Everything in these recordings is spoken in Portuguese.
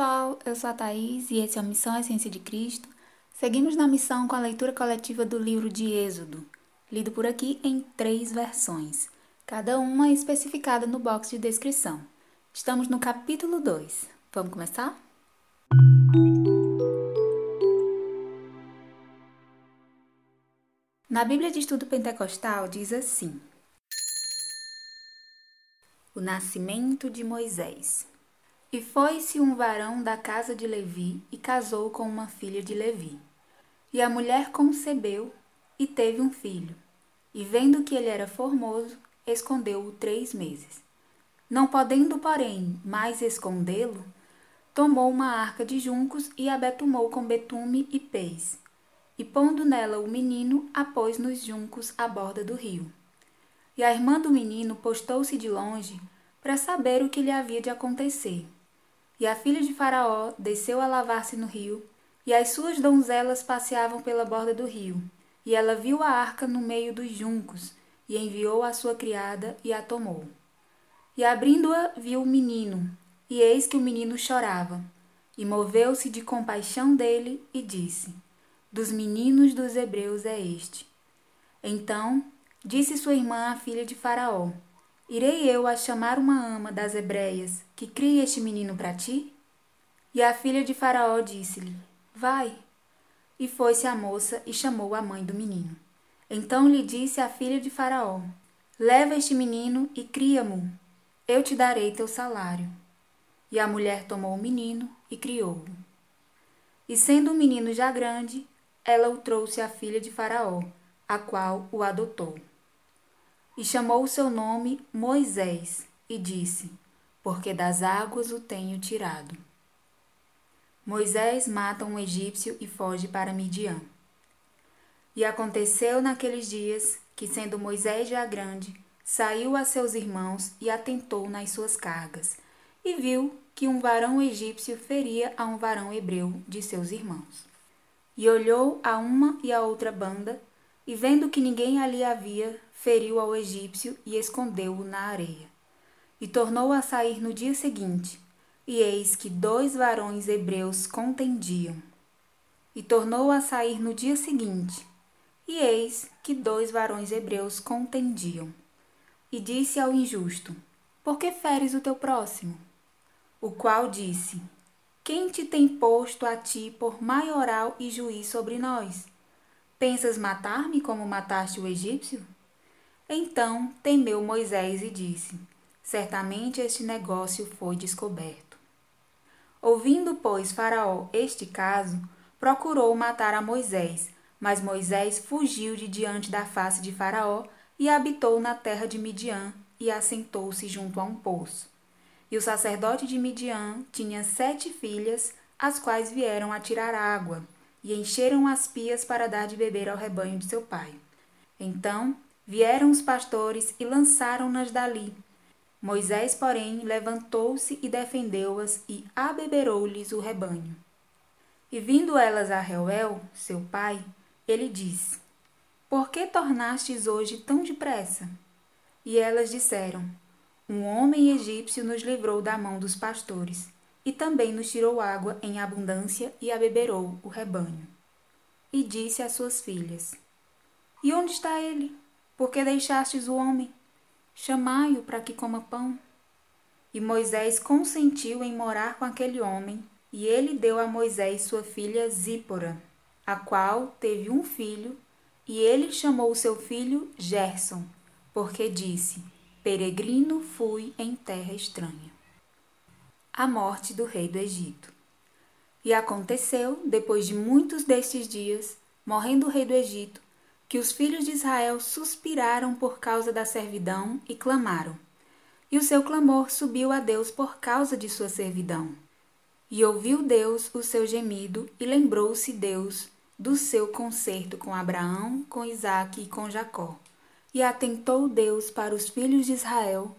pessoal, eu sou a Thaís e esse é o Missão Essência de Cristo. Seguimos na missão com a leitura coletiva do livro de Êxodo, lido por aqui em três versões, cada uma especificada no box de descrição. Estamos no capítulo 2. Vamos começar? Na Bíblia de Estudo Pentecostal diz assim: O nascimento de Moisés. E foi-se um varão da casa de Levi e casou com uma filha de Levi. E a mulher concebeu e teve um filho. E vendo que ele era formoso, escondeu-o três meses. Não podendo, porém, mais escondê-lo, tomou uma arca de juncos e a betumou com betume e pez. E pondo nela o menino, a pôs nos juncos à borda do rio. E a irmã do menino postou-se de longe para saber o que lhe havia de acontecer. E a filha de Faraó desceu a lavar-se no rio, e as suas donzelas passeavam pela borda do rio. E ela viu a arca no meio dos juncos, e enviou a sua criada e a tomou. E abrindo-a, viu o menino, e eis que o menino chorava. E moveu-se de compaixão dele e disse: Dos meninos dos hebreus é este. Então disse sua irmã, a filha de Faraó: Irei eu a chamar uma ama das hebreias, que crie este menino para ti? E a filha de Faraó disse-lhe: Vai. E foi-se a moça e chamou a mãe do menino. Então lhe disse a filha de Faraó: Leva este menino e cria-mo. Eu te darei teu salário. E a mulher tomou o menino e criou-o. E sendo o menino já grande, ela o trouxe à filha de Faraó, a qual o adotou. E chamou o seu nome Moisés, e disse: Porque das águas o tenho tirado. Moisés mata um egípcio e foge para Midian. E aconteceu naqueles dias que, sendo Moisés já grande, saiu a seus irmãos e atentou nas suas cargas, e viu que um varão egípcio feria a um varão hebreu de seus irmãos. E olhou a uma e a outra banda, e vendo que ninguém ali havia, feriu ao egípcio e escondeu-o na areia. E tornou a sair no dia seguinte, e eis que dois varões hebreus contendiam. E tornou a sair no dia seguinte, e eis que dois varões hebreus contendiam. E disse ao injusto: Por que feres o teu próximo? O qual disse: Quem te tem posto a ti por maioral e juiz sobre nós? Pensas matar-me como mataste o egípcio? Então temeu Moisés e disse: Certamente este negócio foi descoberto. Ouvindo, pois, Faraó este caso, procurou matar a Moisés, mas Moisés fugiu de diante da face de Faraó e habitou na terra de Midian e assentou-se junto a um poço. E o sacerdote de Midian tinha sete filhas, as quais vieram a tirar água, e encheram as pias para dar de beber ao rebanho de seu pai. Então Vieram os pastores e lançaram-nas dali. Moisés, porém, levantou-se e defendeu-as e abeberou-lhes o rebanho. E vindo elas a Reuel, seu pai, ele disse: Por que tornastes hoje tão depressa? E elas disseram: Um homem egípcio nos livrou da mão dos pastores, e também nos tirou água em abundância e abeberou o rebanho. E disse às suas filhas: E onde está ele? Por que deixastes o homem? Chamai-o para que coma pão. E Moisés consentiu em morar com aquele homem, e ele deu a Moisés sua filha Zípora, a qual teve um filho, e ele chamou seu filho Gerson, porque disse: Peregrino fui em terra estranha. A morte do rei do Egito. E aconteceu, depois de muitos destes dias, morrendo o rei do Egito, que os filhos de Israel suspiraram por causa da servidão e clamaram. E o seu clamor subiu a Deus por causa de sua servidão. E ouviu Deus o seu gemido, e lembrou-se Deus do seu concerto com Abraão, com Isaque e com Jacó. E atentou Deus para os filhos de Israel,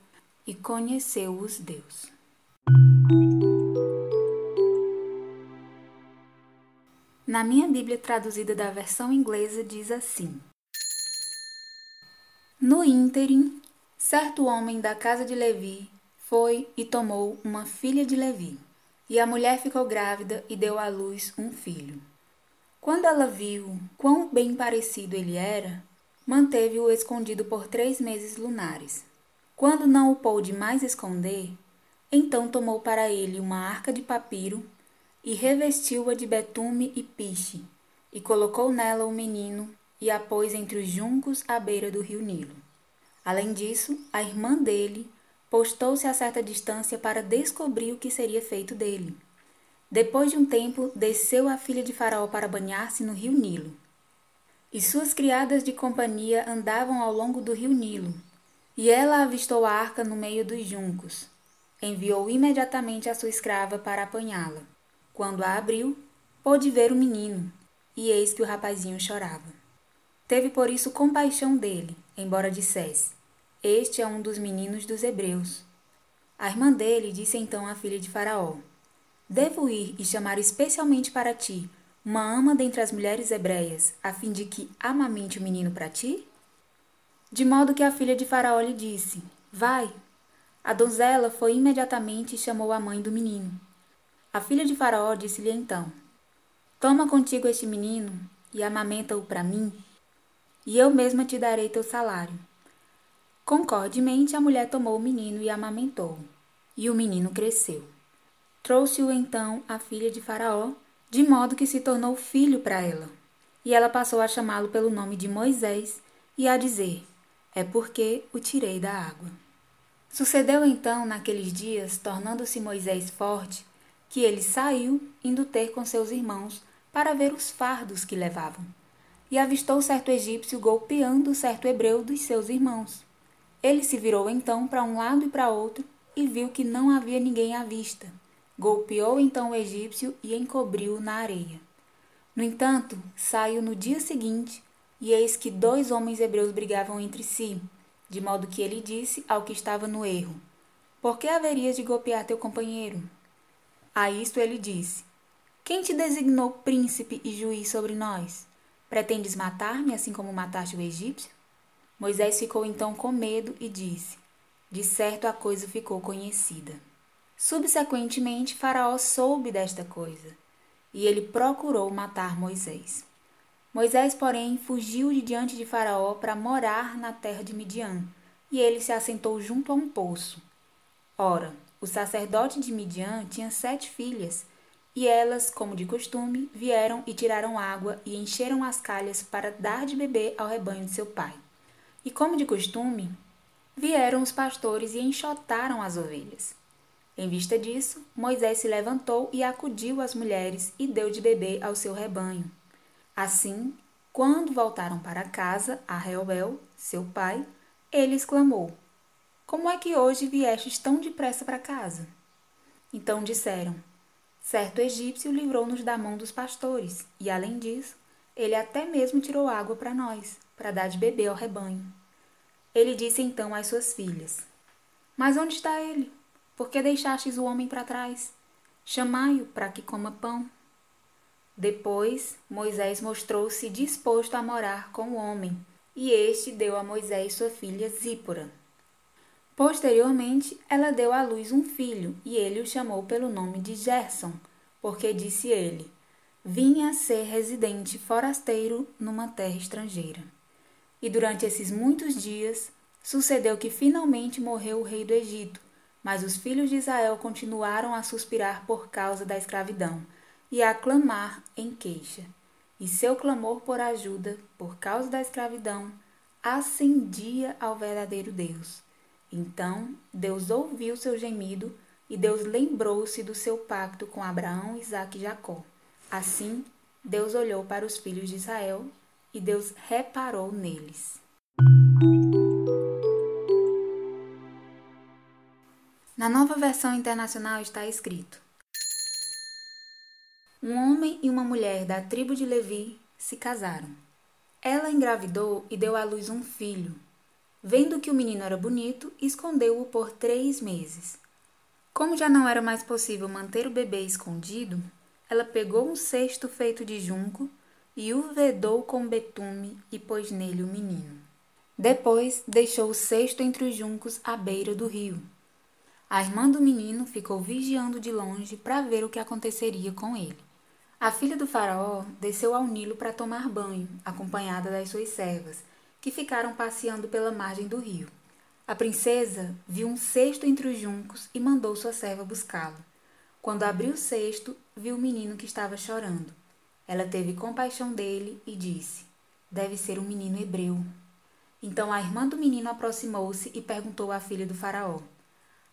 e conheceu-os Deus. Na minha Bíblia traduzida da versão inglesa diz assim: No ínterim, certo homem da casa de Levi foi e tomou uma filha de Levi, E a mulher ficou grávida e deu à luz um filho. Quando ela viu quão bem parecido ele era, manteve-o escondido por três meses lunares. Quando não o pôde mais esconder, então tomou para ele uma arca de papiro e revestiu-a de betume e piche, e colocou nela o menino e a pôs entre os juncos à beira do rio Nilo. Além disso, a irmã dele postou-se a certa distância para descobrir o que seria feito dele. Depois de um tempo, desceu a filha de Faraó para banhar-se no rio Nilo. E suas criadas de companhia andavam ao longo do rio Nilo. E ela avistou a arca no meio dos juncos. Enviou imediatamente a sua escrava para apanhá-la. Quando a abriu, pôde ver o menino, e eis que o rapazinho chorava. Teve por isso compaixão dele, embora dissesse: este é um dos meninos dos hebreus. A irmã dele disse então à filha de Faraó: Devo ir e chamar especialmente para ti uma ama dentre as mulheres hebreias, a fim de que amamente o menino para ti? De modo que a filha de Faraó lhe disse: Vai. A donzela foi imediatamente e chamou a mãe do menino. A filha de Faraó disse-lhe então: Toma contigo este menino e amamenta-o para mim, e eu mesma te darei teu salário. Concordemente, a mulher tomou o menino e amamentou, e o menino cresceu. Trouxe-o então a filha de Faraó, de modo que se tornou filho para ela. E ela passou a chamá-lo pelo nome de Moisés e a dizer: É porque o tirei da água. Sucedeu então, naqueles dias, tornando-se Moisés forte, que ele saiu, indo ter com seus irmãos, para ver os fardos que levavam. E avistou certo egípcio golpeando certo hebreu dos seus irmãos. Ele se virou então para um lado e para outro e viu que não havia ninguém à vista. Golpeou então o egípcio e encobriu-o na areia. No entanto, saiu no dia seguinte, e eis que dois homens hebreus brigavam entre si, de modo que ele disse ao que estava no erro: Por que haverias de golpear teu companheiro? A isto ele disse: Quem te designou príncipe e juiz sobre nós? Pretendes matar-me assim como mataste o egípcio? Moisés ficou então com medo e disse: De certo a coisa ficou conhecida. Subsequentemente, Faraó soube desta coisa, e ele procurou matar Moisés. Moisés, porém, fugiu de diante de Faraó para morar na terra de Midian, e ele se assentou junto a um poço. Ora, o sacerdote de Midian tinha sete filhas, e elas, como de costume, vieram e tiraram água e encheram as calhas para dar de beber ao rebanho de seu pai. E como de costume, vieram os pastores e enxotaram as ovelhas. Em vista disso, Moisés se levantou e acudiu às mulheres e deu de beber ao seu rebanho. Assim, quando voltaram para casa, a Reuel, seu pai, ele exclamou: Como é que hoje viestes tão depressa para casa? Então disseram: Certo egípcio livrou-nos da mão dos pastores, e além disso, ele até mesmo tirou água para nós para dar de beber ao rebanho. Ele disse então às suas filhas: Mas onde está ele? Por que deixastes o homem para trás? Chamai-o para que coma pão. Depois, Moisés mostrou-se disposto a morar com o homem, e este deu a Moisés sua filha Zípora. Posteriormente, ela deu à luz um filho, e ele o chamou pelo nome de Gerson, porque disse ele: Vinha a ser residente forasteiro numa terra estrangeira. E durante esses muitos dias, sucedeu que finalmente morreu o rei do Egito, mas os filhos de Israel continuaram a suspirar por causa da escravidão e a clamar em queixa. E seu clamor por ajuda, por causa da escravidão, ascendia ao verdadeiro Deus. Então Deus ouviu seu gemido e Deus lembrou-se do seu pacto com Abraão, Isaque e Jacó. Assim, Deus olhou para os filhos de Israel e Deus reparou neles. Na nova versão internacional está escrito: Um homem e uma mulher da tribo de Levi se casaram. Ela engravidou e deu à luz um filho. Vendo que o menino era bonito, escondeu-o por três meses. Como já não era mais possível manter o bebê escondido, ela pegou um cesto feito de junco e o vedou com betume e pôs nele o menino. Depois deixou o cesto entre os juncos à beira do rio. A irmã do menino ficou vigiando de longe para ver o que aconteceria com ele. A filha do faraó desceu ao Nilo para tomar banho, acompanhada das suas servas, que ficaram passeando pela margem do rio. A princesa viu um cesto entre os juncos e mandou sua serva buscá-lo. Quando abriu o cesto, viu o menino que estava chorando. Ela teve compaixão dele e disse: Deve ser um menino hebreu. Então a irmã do menino aproximou-se e perguntou à filha do faraó: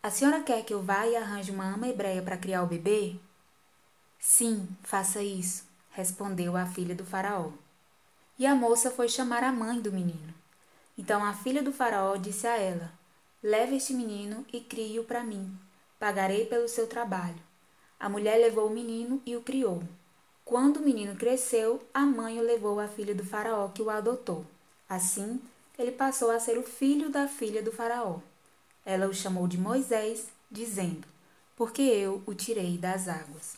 A senhora quer que eu vá e arranje uma ama hebreia para criar o bebê? Sim, faça isso, respondeu a filha do faraó. E a moça foi chamar a mãe do menino. Então a filha do faraó disse a ela: Leve este menino e crie-o para mim. Pagarei pelo seu trabalho. A mulher levou o menino e o criou. Quando o menino cresceu, a mãe o levou à filha do faraó que o adotou. Assim, ele passou a ser o filho da filha do faraó. Ela o chamou de Moisés, dizendo: Porque eu o tirei das águas.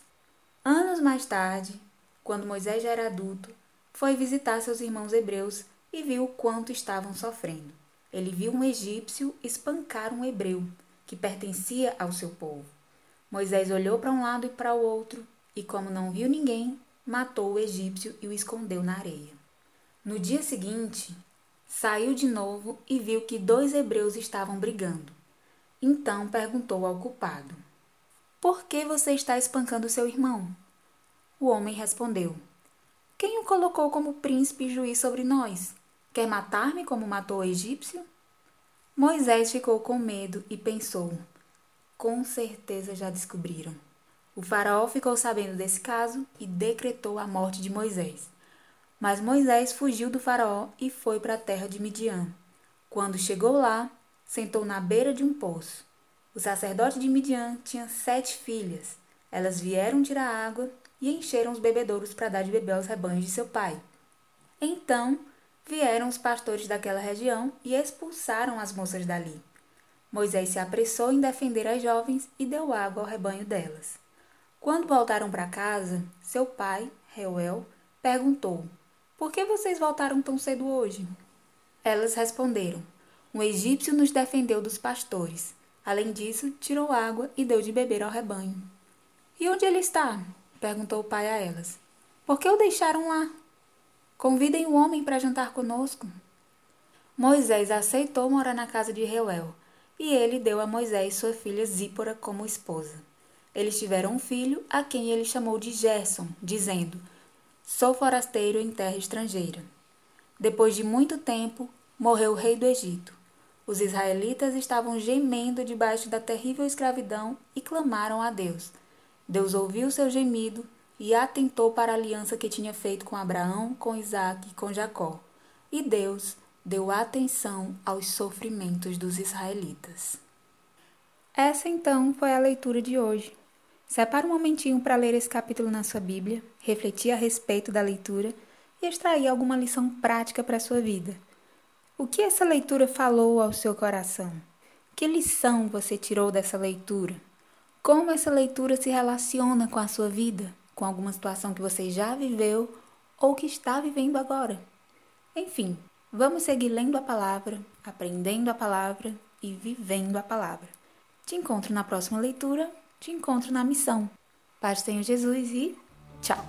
Anos mais tarde, quando Moisés já era adulto, foi visitar seus irmãos hebreus e viu o quanto estavam sofrendo. Ele viu um egípcio espancar um hebreu que pertencia ao seu povo. Moisés olhou para um lado e para o outro e, como não viu ninguém, matou o egípcio e o escondeu na areia. No dia seguinte, saiu de novo e viu que dois hebreus estavam brigando. Então perguntou ao culpado: Por que você está espancando seu irmão? O homem respondeu: Quem o colocou como príncipe e juiz sobre nós? Quer matar-me como matou o egípcio? Moisés ficou com medo e pensou: Com certeza já descobriram. O faraó ficou sabendo desse caso e decretou a morte de Moisés. Mas Moisés fugiu do faraó e foi para a terra de Midian. Quando chegou lá, sentou na beira de um poço. O sacerdote de Midian tinha sete filhas. Elas vieram tirar água e encheram os bebedouros para dar de beber aos rebanhos de seu pai. Então vieram os pastores daquela região e expulsaram as moças dali. Moisés se apressou em defender as jovens e deu água ao rebanho delas. Quando voltaram para casa, seu pai, Reuel, perguntou: Por que vocês voltaram tão cedo hoje? Elas responderam: Um egípcio nos defendeu dos pastores. Além disso, tirou água e deu de beber ao rebanho. E onde ele está? Perguntou o pai a elas. Por que o deixaram lá? Convidem o homem para jantar conosco. Moisés aceitou morar na casa de Reuel, e ele deu a Moisés sua filha Zípora como esposa. Eles tiveram um filho, a quem ele chamou de Gerson, dizendo: Sou forasteiro em terra estrangeira. Depois de muito tempo, morreu o rei do Egito. Os israelitas estavam gemendo debaixo da terrível escravidão e clamaram a Deus. Deus ouviu seu gemido e atentou para a aliança que tinha feito com Abraão, com Isaac e com Jacó. E Deus deu atenção aos sofrimentos dos israelitas. Essa então foi a leitura de hoje. Separe um momentinho para ler esse capítulo na sua Bíblia, refletir a respeito da leitura e extrair alguma lição prática para a sua vida. O que essa leitura falou ao seu coração? Que lição você tirou dessa leitura? Como essa leitura se relaciona com a sua vida, com alguma situação que você já viveu ou que está vivendo agora? Enfim, vamos seguir lendo a palavra, aprendendo a palavra e vivendo a palavra. Te encontro na próxima leitura, te encontro na missão. Paz Senhor Jesus e tchau!